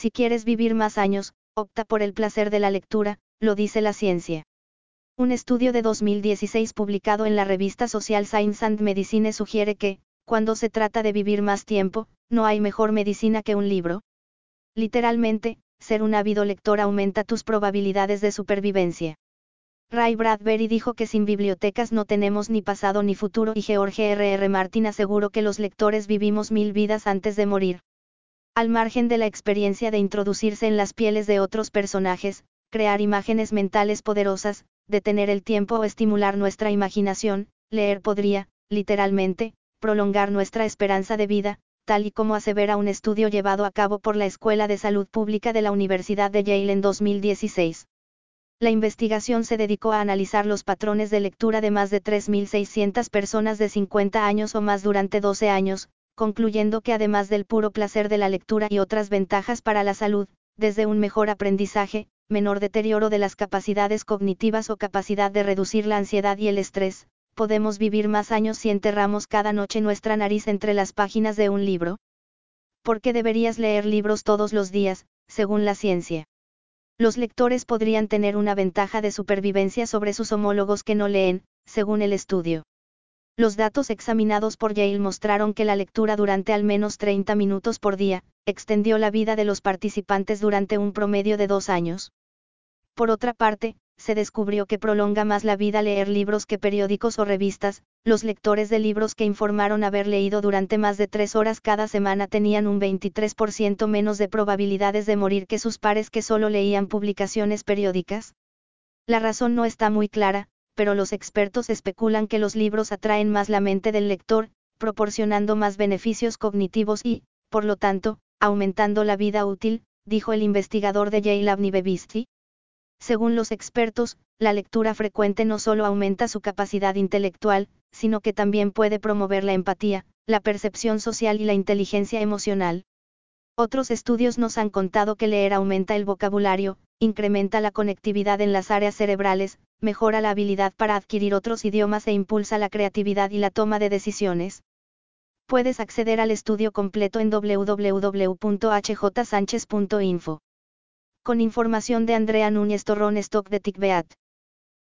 Si quieres vivir más años, opta por el placer de la lectura, lo dice la ciencia. Un estudio de 2016 publicado en la revista social Science and Medicine sugiere que, cuando se trata de vivir más tiempo, no hay mejor medicina que un libro. Literalmente, ser un ávido lector aumenta tus probabilidades de supervivencia. Ray Bradbury dijo que sin bibliotecas no tenemos ni pasado ni futuro y George R. R. Martin aseguró que los lectores vivimos mil vidas antes de morir. Al margen de la experiencia de introducirse en las pieles de otros personajes, crear imágenes mentales poderosas, detener el tiempo o estimular nuestra imaginación, leer podría, literalmente, prolongar nuestra esperanza de vida, tal y como asevera un estudio llevado a cabo por la Escuela de Salud Pública de la Universidad de Yale en 2016. La investigación se dedicó a analizar los patrones de lectura de más de 3.600 personas de 50 años o más durante 12 años, concluyendo que además del puro placer de la lectura y otras ventajas para la salud, desde un mejor aprendizaje, menor deterioro de las capacidades cognitivas o capacidad de reducir la ansiedad y el estrés, podemos vivir más años si enterramos cada noche nuestra nariz entre las páginas de un libro. ¿Por qué deberías leer libros todos los días, según la ciencia? Los lectores podrían tener una ventaja de supervivencia sobre sus homólogos que no leen, según el estudio. Los datos examinados por Yale mostraron que la lectura durante al menos 30 minutos por día, extendió la vida de los participantes durante un promedio de dos años. Por otra parte, se descubrió que prolonga más la vida leer libros que periódicos o revistas, los lectores de libros que informaron haber leído durante más de tres horas cada semana tenían un 23% menos de probabilidades de morir que sus pares que solo leían publicaciones periódicas. La razón no está muy clara, pero los expertos especulan que los libros atraen más la mente del lector, proporcionando más beneficios cognitivos y, por lo tanto, aumentando la vida útil, dijo el investigador de Yale Avni Bebisty. Según los expertos, la lectura frecuente no solo aumenta su capacidad intelectual, sino que también puede promover la empatía, la percepción social y la inteligencia emocional. Otros estudios nos han contado que leer aumenta el vocabulario, incrementa la conectividad en las áreas cerebrales, mejora la habilidad para adquirir otros idiomas e impulsa la creatividad y la toma de decisiones. Puedes acceder al estudio completo en www.hjsanchez.info con información de Andrea Núñez Torrón Stock de TICBEAT.